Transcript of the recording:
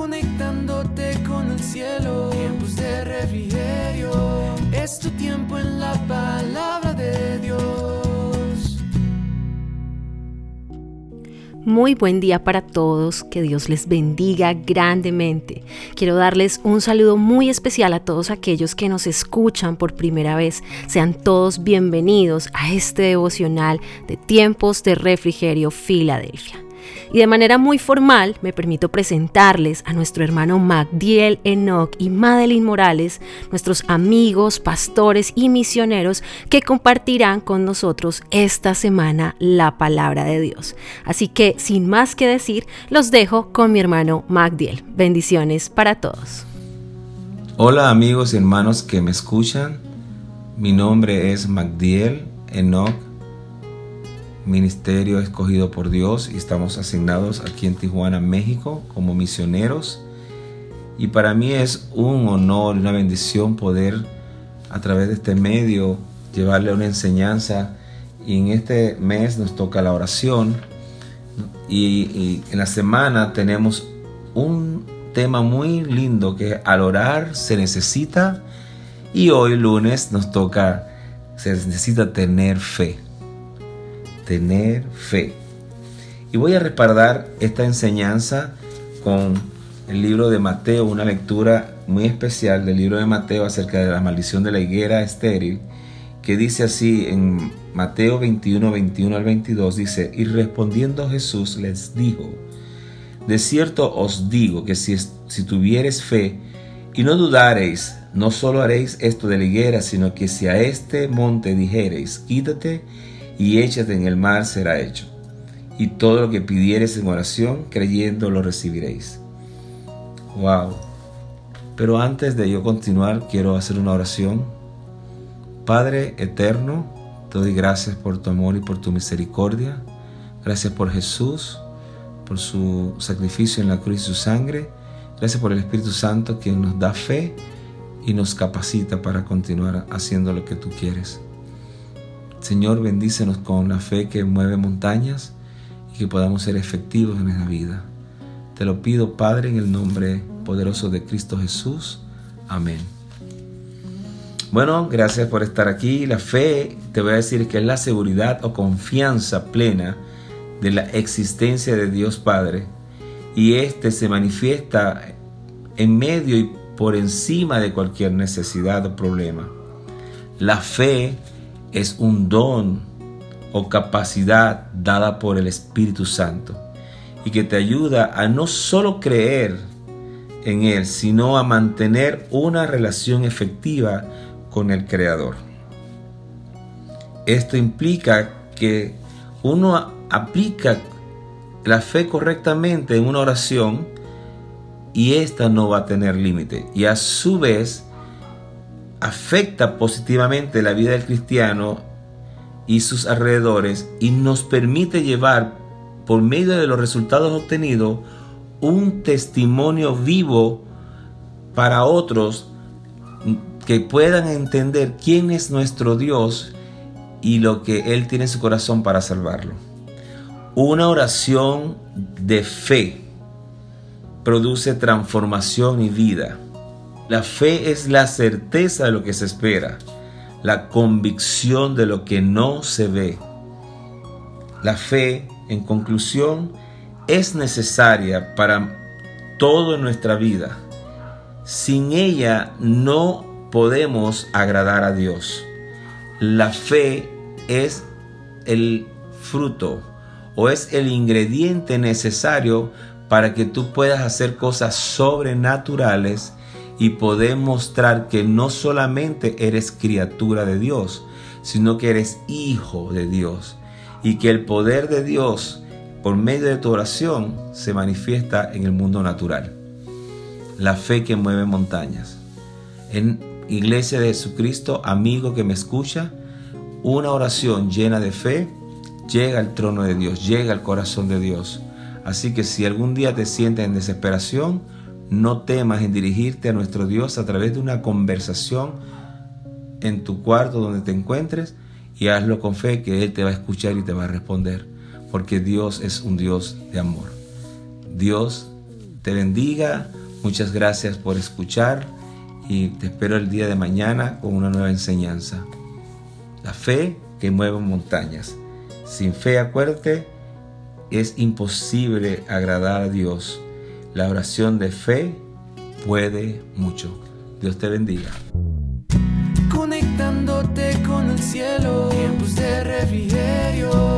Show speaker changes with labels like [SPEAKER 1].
[SPEAKER 1] conectándote con el cielo. Tiempos de refrigerio, es tu tiempo en la palabra de Dios.
[SPEAKER 2] Muy buen día para todos, que Dios les bendiga grandemente. Quiero darles un saludo muy especial a todos aquellos que nos escuchan por primera vez. Sean todos bienvenidos a este devocional de tiempos de refrigerio Filadelfia. Y de manera muy formal me permito presentarles a nuestro hermano Magdiel Enoch y Madeline Morales, nuestros amigos, pastores y misioneros que compartirán con nosotros esta semana la palabra de Dios. Así que sin más que decir, los dejo con mi hermano Magdiel. Bendiciones para todos.
[SPEAKER 3] Hola amigos y hermanos que me escuchan. Mi nombre es Magdiel Enoch ministerio escogido por Dios y estamos asignados aquí en Tijuana, México, como misioneros. Y para mí es un honor, una bendición poder a través de este medio llevarle una enseñanza. Y en este mes nos toca la oración. Y, en la semana tenemos un tema muy lindo que al orar se necesita. Y hoy lunes nos toca, se necesita tener fe tener fe. Y voy a respaldar esta enseñanza con el libro de Mateo, una lectura muy especial del libro de Mateo acerca de la maldición de la higuera estéril, que dice así en Mateo 21, 21 al 22, dice, y respondiendo Jesús les dijo, de cierto os digo que si, si tuviereis fe y no dudareis, no solo haréis esto de la higuera, sino que si a este monte dijereis, quítate échate en el mar será hecho. Y todo lo que pidieres en oración, creyendo lo recibiréis. Wow. Pero antes de yo continuar, quiero hacer una oración. Padre eterno, te doy gracias por tu amor y por tu misericordia. Gracias por Jesús, por su sacrificio en la cruz y su sangre. Gracias por el Espíritu Santo que nos da fe y nos capacita para continuar haciendo lo que tú quieres. Señor, bendícenos con la fe que mueve montañas y que podamos ser efectivos en esta vida. Te lo pido, Padre, en el nombre poderoso de Cristo Jesús. Amén. Bueno, gracias por estar aquí. La fe, te voy a decir que es la seguridad o confianza plena de la existencia de Dios Padre. Y este se manifiesta en medio y por encima de cualquier necesidad o problema. La fe es un don o capacidad dada por el Espíritu Santo y que te ayuda a no solo creer en Él, sino a mantener una relación efectiva con el Creador. Esto implica que uno aplica la fe correctamente en una oración y esta no va a tener límite. Y a su vez, afecta positivamente la vida del cristiano y sus alrededores y nos permite llevar por medio de los resultados obtenidos un testimonio vivo para otros que puedan entender quién es nuestro Dios y lo que Él tiene en su corazón para salvarlo. Una oración de fe produce transformación y vida. La fe es la certeza de lo que se espera, la convicción de lo que no se ve. La fe, en conclusión, es necesaria para todo en nuestra vida. Sin ella no podemos agradar a Dios. La fe es el fruto o es el ingrediente necesario para que tú puedas hacer cosas sobrenaturales y poder mostrar que no solamente eres criatura de Dios, sino que eres hijo de Dios y que el poder de Dios por medio de tu oración se manifiesta en el mundo natural. La fe que mueve montañas. En Iglesia de Jesucristo, amigo que me escucha, una oración llena de fe llega al trono de Dios, llega al corazón de Dios. Así que si algún día te sientes en desesperación, no temas en dirigirte a nuestro Dios a través de una conversación en tu cuarto donde te encuentres y hazlo con fe que Él te va a escuchar y te va a responder, porque Dios es un Dios de amor. Dios te bendiga. Muchas gracias por escuchar y te espero el día de mañana con una nueva enseñanza. La fe que mueve montañas. Sin fe, acuérdate, es imposible agradar a Dios. La oración de fe puede mucho. Dios te bendiga.
[SPEAKER 1] Conectándote con el cielo, tiempos de refrigerio.